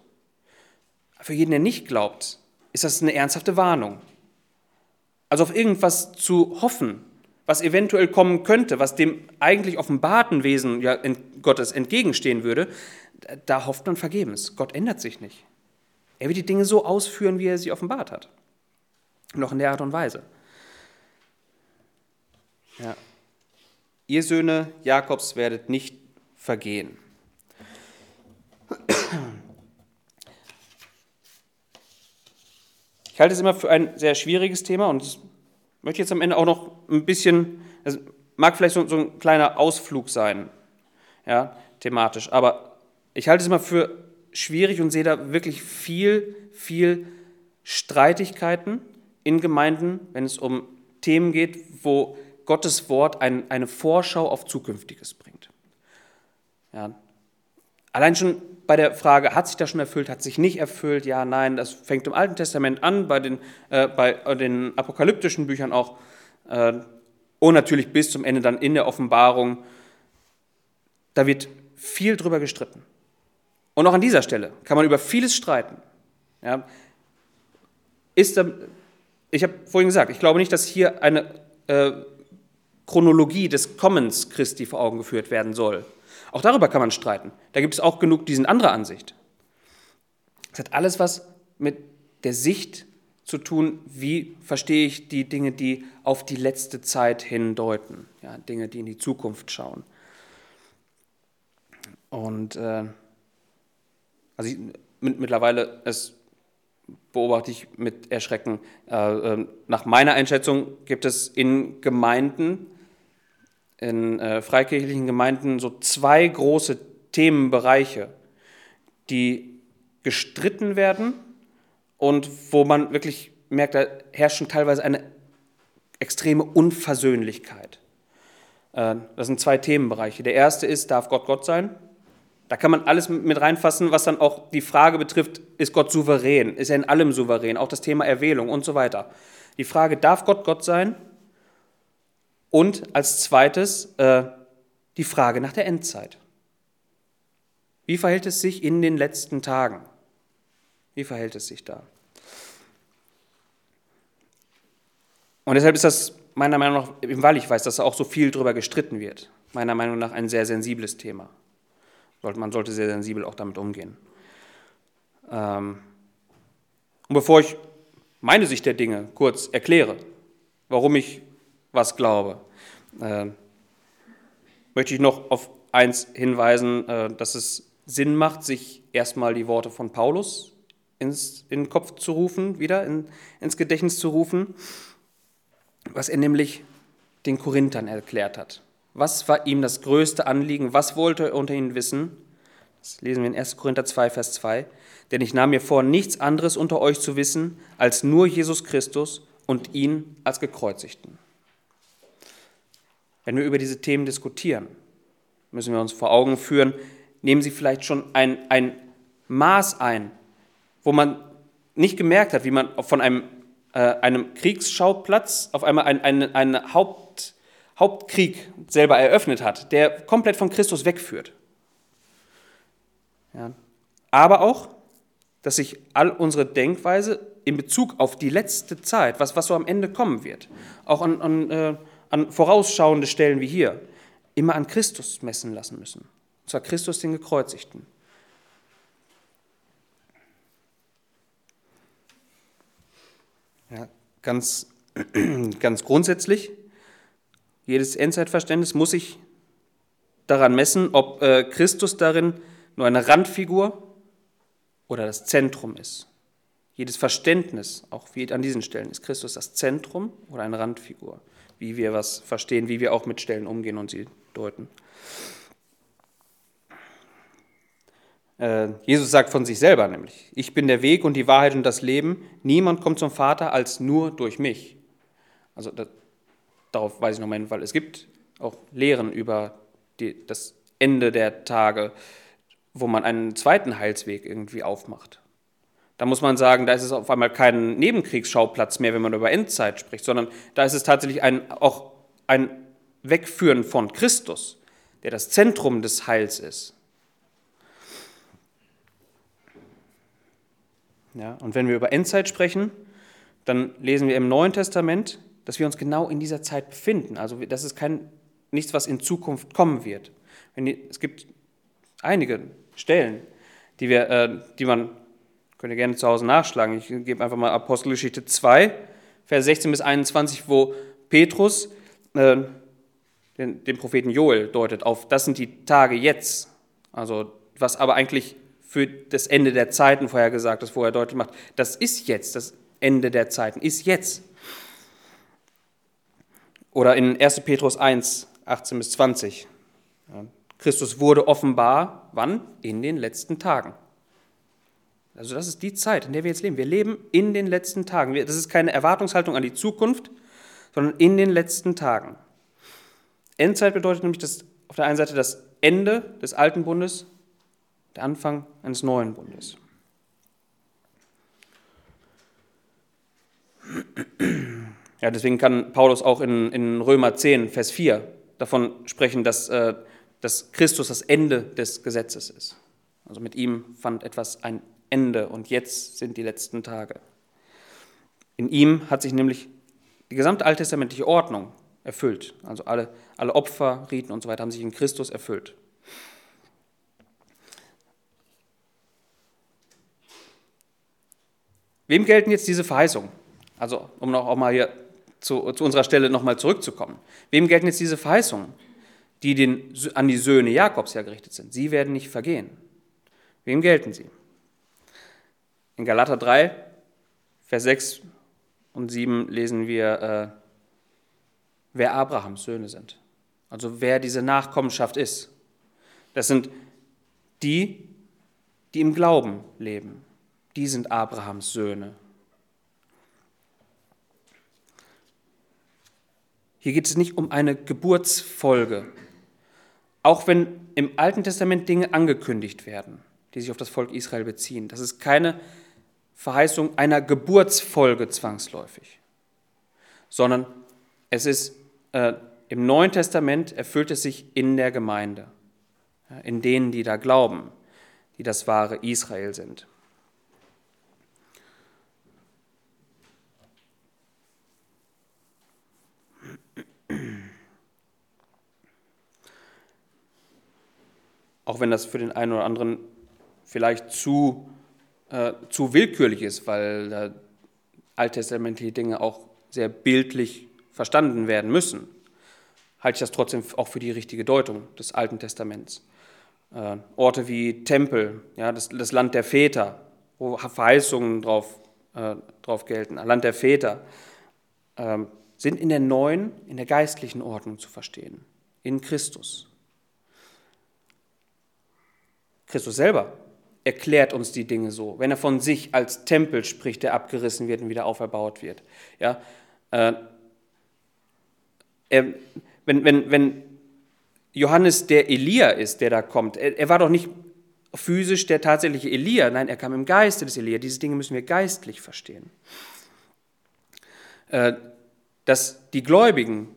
Für jeden, der nicht glaubt, ist das eine ernsthafte Warnung. Also auf irgendwas zu hoffen, was eventuell kommen könnte, was dem eigentlich offenbarten Wesen ja, Gottes entgegenstehen würde, da hofft man vergebens. Gott ändert sich nicht. Er wird die Dinge so ausführen, wie er sie offenbart hat. Noch in der Art und Weise. Ja. Ihr Söhne Jakobs werdet nicht vergehen. Ich halte es immer für ein sehr schwieriges Thema und möchte jetzt am Ende auch noch ein bisschen, das mag vielleicht so, so ein kleiner Ausflug sein, ja, thematisch, aber ich halte es immer für schwierig und sehe da wirklich viel, viel Streitigkeiten in Gemeinden, wenn es um Themen geht, wo Gottes Wort ein, eine Vorschau auf Zukünftiges bringt. Ja. Allein schon bei der Frage, hat sich das schon erfüllt, hat sich nicht erfüllt, ja, nein, das fängt im Alten Testament an, bei den, äh, bei den apokalyptischen Büchern auch äh, und natürlich bis zum Ende dann in der Offenbarung. Da wird viel drüber gestritten. Und auch an dieser Stelle kann man über vieles streiten. Ja, ist ich habe vorhin gesagt, ich glaube nicht, dass hier eine äh, Chronologie des Kommens Christi vor Augen geführt werden soll. Auch darüber kann man streiten. Da gibt es auch genug, die sind anderer Ansicht. Es hat alles was mit der Sicht zu tun, wie verstehe ich die Dinge, die auf die letzte Zeit hindeuten, ja, Dinge, die in die Zukunft schauen. Und äh, also ich, mittlerweile es beobachte ich mit Erschrecken. Äh, äh, nach meiner Einschätzung gibt es in Gemeinden in äh, freikirchlichen Gemeinden so zwei große Themenbereiche, die gestritten werden und wo man wirklich merkt, da herrscht schon teilweise eine extreme Unversöhnlichkeit. Äh, das sind zwei Themenbereiche. Der erste ist, darf Gott Gott sein? Da kann man alles mit reinfassen, was dann auch die Frage betrifft, ist Gott souverän? Ist er in allem souverän? Auch das Thema Erwählung und so weiter. Die Frage, darf Gott Gott sein? Und als zweites äh, die Frage nach der Endzeit. Wie verhält es sich in den letzten Tagen? Wie verhält es sich da? Und deshalb ist das meiner Meinung nach, weil ich weiß, dass da auch so viel darüber gestritten wird, meiner Meinung nach ein sehr sensibles Thema. Man sollte sehr sensibel auch damit umgehen. Ähm, und bevor ich meine Sicht der Dinge kurz erkläre, warum ich was glaube, äh, möchte ich noch auf eins hinweisen, äh, dass es Sinn macht, sich erstmal die Worte von Paulus ins, in den Kopf zu rufen, wieder in, ins Gedächtnis zu rufen, was er nämlich den Korinthern erklärt hat. Was war ihm das größte Anliegen? Was wollte er unter ihnen wissen? Das lesen wir in 1. Korinther 2, Vers 2. Denn ich nahm mir vor, nichts anderes unter euch zu wissen, als nur Jesus Christus und ihn als gekreuzigten. Wenn wir über diese Themen diskutieren, müssen wir uns vor Augen führen, nehmen sie vielleicht schon ein, ein Maß ein, wo man nicht gemerkt hat, wie man von einem, äh, einem Kriegsschauplatz auf einmal ein, ein Haupt, Hauptkrieg selber eröffnet hat, der komplett von Christus wegführt. Ja. Aber auch, dass sich all unsere Denkweise in Bezug auf die letzte Zeit, was, was so am Ende kommen wird, auch an, an, äh, an vorausschauende Stellen wie hier, immer an Christus messen lassen müssen. Und zwar Christus den Gekreuzigten. Ja, ganz, ganz grundsätzlich, jedes Endzeitverständnis muss sich daran messen, ob äh, Christus darin nur eine Randfigur oder das Zentrum ist. Jedes Verständnis, auch wie an diesen Stellen, ist Christus das Zentrum oder eine Randfigur, wie wir was verstehen, wie wir auch mit Stellen umgehen und sie deuten. Äh, Jesus sagt von sich selber nämlich, ich bin der Weg und die Wahrheit und das Leben, niemand kommt zum Vater als nur durch mich. Also darauf weise ich nochmal hin, weil es gibt auch Lehren über die, das Ende der Tage, wo man einen zweiten Heilsweg irgendwie aufmacht. Da muss man sagen, da ist es auf einmal kein Nebenkriegsschauplatz mehr, wenn man über Endzeit spricht, sondern da ist es tatsächlich ein, auch ein Wegführen von Christus, der das Zentrum des Heils ist. Ja, und wenn wir über Endzeit sprechen, dann lesen wir im Neuen Testament, dass wir uns genau in dieser Zeit befinden. Also das ist kein, nichts, was in Zukunft kommen wird. Es gibt einige Stellen, die, wir, äh, die man, könnt ihr gerne zu Hause nachschlagen. Ich gebe einfach mal Apostelgeschichte 2, Vers 16 bis 21, wo Petrus äh, den, den Propheten Joel deutet auf, das sind die Tage jetzt. Also was aber eigentlich für das Ende der Zeiten vorhergesagt ist, wo er deutlich macht, das ist jetzt, das Ende der Zeiten ist jetzt. Oder in 1. Petrus 1, 18 bis 20. Christus wurde offenbar, wann? In den letzten Tagen. Also das ist die Zeit, in der wir jetzt leben. Wir leben in den letzten Tagen. Das ist keine Erwartungshaltung an die Zukunft, sondern in den letzten Tagen. Endzeit bedeutet nämlich das, auf der einen Seite das Ende des alten Bundes, der Anfang eines neuen Bundes. Ja, deswegen kann Paulus auch in, in Römer 10, Vers 4 davon sprechen, dass äh, dass Christus das Ende des Gesetzes ist. Also mit ihm fand etwas ein Ende und jetzt sind die letzten Tage. In ihm hat sich nämlich die gesamte alttestamentliche Ordnung erfüllt. Also alle, alle Opfer, Riten und so weiter haben sich in Christus erfüllt. Wem gelten jetzt diese Verheißungen? Also, um noch auch mal hier zu, zu unserer Stelle nochmal zurückzukommen. Wem gelten jetzt diese Verheißungen? die den, an die Söhne Jakobs hergerichtet sind. Sie werden nicht vergehen. Wem gelten sie? In Galater 3, Vers 6 und 7 lesen wir, äh, wer Abrahams Söhne sind. Also wer diese Nachkommenschaft ist. Das sind die, die im Glauben leben. Die sind Abrahams Söhne. Hier geht es nicht um eine Geburtsfolge, auch wenn im Alten Testament Dinge angekündigt werden, die sich auf das Volk Israel beziehen. Das ist keine Verheißung einer Geburtsfolge zwangsläufig, sondern es ist äh, im Neuen Testament erfüllt es sich in der Gemeinde, in denen, die da glauben, die das wahre Israel sind. Auch wenn das für den einen oder anderen vielleicht zu, äh, zu willkürlich ist, weil äh, alttestamentliche Dinge auch sehr bildlich verstanden werden müssen, halte ich das trotzdem auch für die richtige Deutung des Alten Testaments. Äh, Orte wie Tempel, ja, das, das, Land der Väter, wo Verheißungen drauf, äh, drauf gelten, Land der Väter, äh, sind in der neuen, in der geistlichen Ordnung zu verstehen, in Christus. Christus selber erklärt uns die Dinge so, wenn er von sich als Tempel spricht, der abgerissen wird und wieder auferbaut wird. Ja, äh, er, wenn, wenn, wenn Johannes der Elia ist, der da kommt, er, er war doch nicht physisch der tatsächliche Elia, nein, er kam im Geiste des Elia. Diese Dinge müssen wir geistlich verstehen. Äh, dass die Gläubigen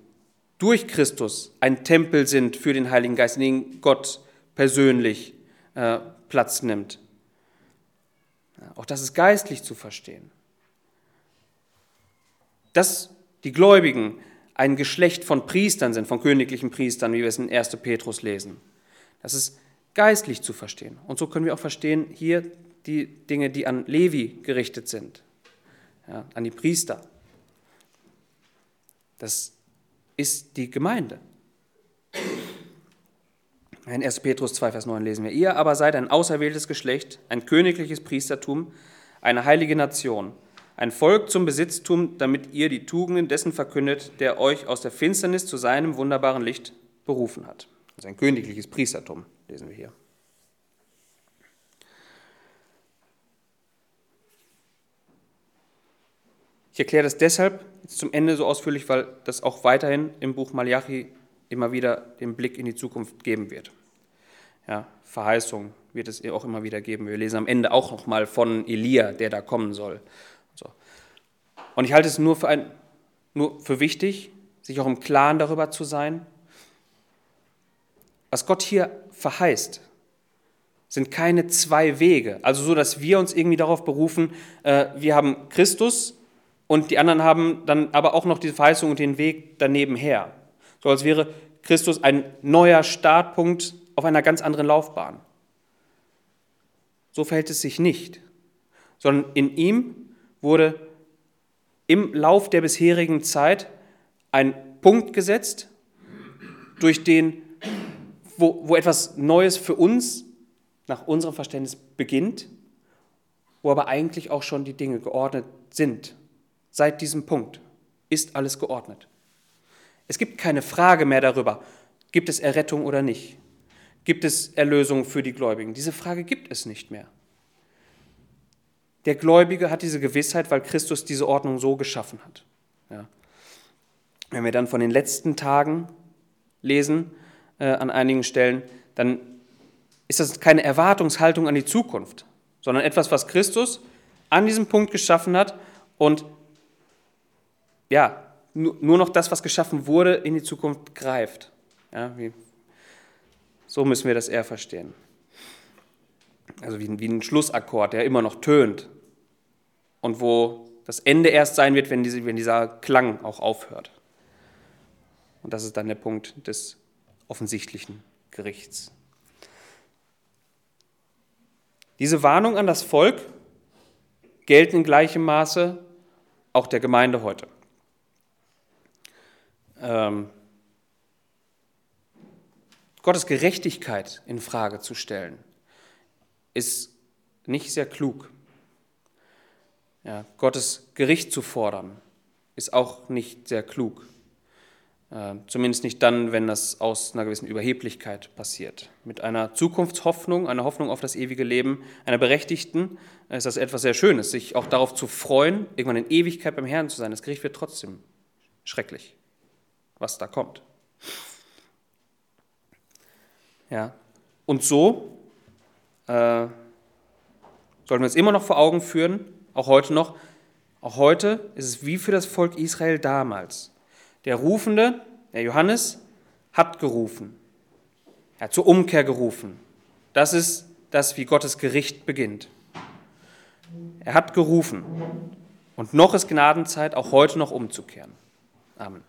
durch Christus ein Tempel sind für den Heiligen Geist, in dem Gott persönlich äh, Platz nimmt. Auch das ist geistlich zu verstehen. Dass die Gläubigen ein Geschlecht von Priestern sind, von königlichen Priestern, wie wir es in 1. Petrus lesen. Das ist geistlich zu verstehen. Und so können wir auch verstehen hier die Dinge, die an Levi gerichtet sind, ja, an die Priester. Das ist die Gemeinde. In 1. Petrus 2, Vers 9 lesen wir, ihr aber seid ein auserwähltes Geschlecht, ein königliches Priestertum, eine heilige Nation, ein Volk zum Besitztum, damit ihr die Tugenden dessen verkündet, der euch aus der Finsternis zu seinem wunderbaren Licht berufen hat. Also ein königliches Priestertum, lesen wir hier. Ich erkläre das deshalb jetzt zum Ende so ausführlich, weil das auch weiterhin im Buch Malachi immer wieder den Blick in die Zukunft geben wird. Ja, Verheißung wird es auch immer wieder geben. Wir lesen am Ende auch noch mal von Elia, der da kommen soll. So. Und ich halte es nur für, ein, nur für wichtig, sich auch im Klaren darüber zu sein, was Gott hier verheißt, sind keine zwei Wege. Also so, dass wir uns irgendwie darauf berufen, äh, wir haben Christus und die anderen haben dann aber auch noch diese Verheißung und den Weg daneben her. So als wäre Christus ein neuer Startpunkt auf einer ganz anderen Laufbahn. So verhält es sich nicht, sondern in ihm wurde im Lauf der bisherigen Zeit ein Punkt gesetzt, durch den, wo, wo etwas Neues für uns nach unserem Verständnis beginnt, wo aber eigentlich auch schon die Dinge geordnet sind. Seit diesem Punkt ist alles geordnet. Es gibt keine Frage mehr darüber, gibt es Errettung oder nicht? Gibt es Erlösung für die Gläubigen? Diese Frage gibt es nicht mehr. Der Gläubige hat diese Gewissheit, weil Christus diese Ordnung so geschaffen hat. Ja. Wenn wir dann von den letzten Tagen lesen, äh, an einigen Stellen, dann ist das keine Erwartungshaltung an die Zukunft, sondern etwas, was Christus an diesem Punkt geschaffen hat und ja, nur noch das, was geschaffen wurde, in die Zukunft greift. Ja, wie, so müssen wir das eher verstehen. Also wie, wie ein Schlussakkord, der immer noch tönt und wo das Ende erst sein wird, wenn, diese, wenn dieser Klang auch aufhört. Und das ist dann der Punkt des offensichtlichen Gerichts. Diese Warnung an das Volk gelten in gleichem Maße auch der Gemeinde heute ähm, Gottes Gerechtigkeit in Frage zu stellen, ist nicht sehr klug. Ja, Gottes Gericht zu fordern, ist auch nicht sehr klug. Äh, zumindest nicht dann, wenn das aus einer gewissen Überheblichkeit passiert. Mit einer Zukunftshoffnung, einer Hoffnung auf das ewige Leben, einer Berechtigten, ist das etwas sehr Schönes, sich auch darauf zu freuen, irgendwann in Ewigkeit beim Herrn zu sein. Das Gericht wird trotzdem schrecklich was da kommt. Ja. Und so äh, sollten wir uns immer noch vor Augen führen, auch heute noch, auch heute ist es wie für das Volk Israel damals. Der Rufende, der Johannes, hat gerufen. Er hat zur Umkehr gerufen. Das ist das, wie Gottes Gericht beginnt. Er hat gerufen. Und noch ist Gnadenzeit, auch heute noch umzukehren. Amen.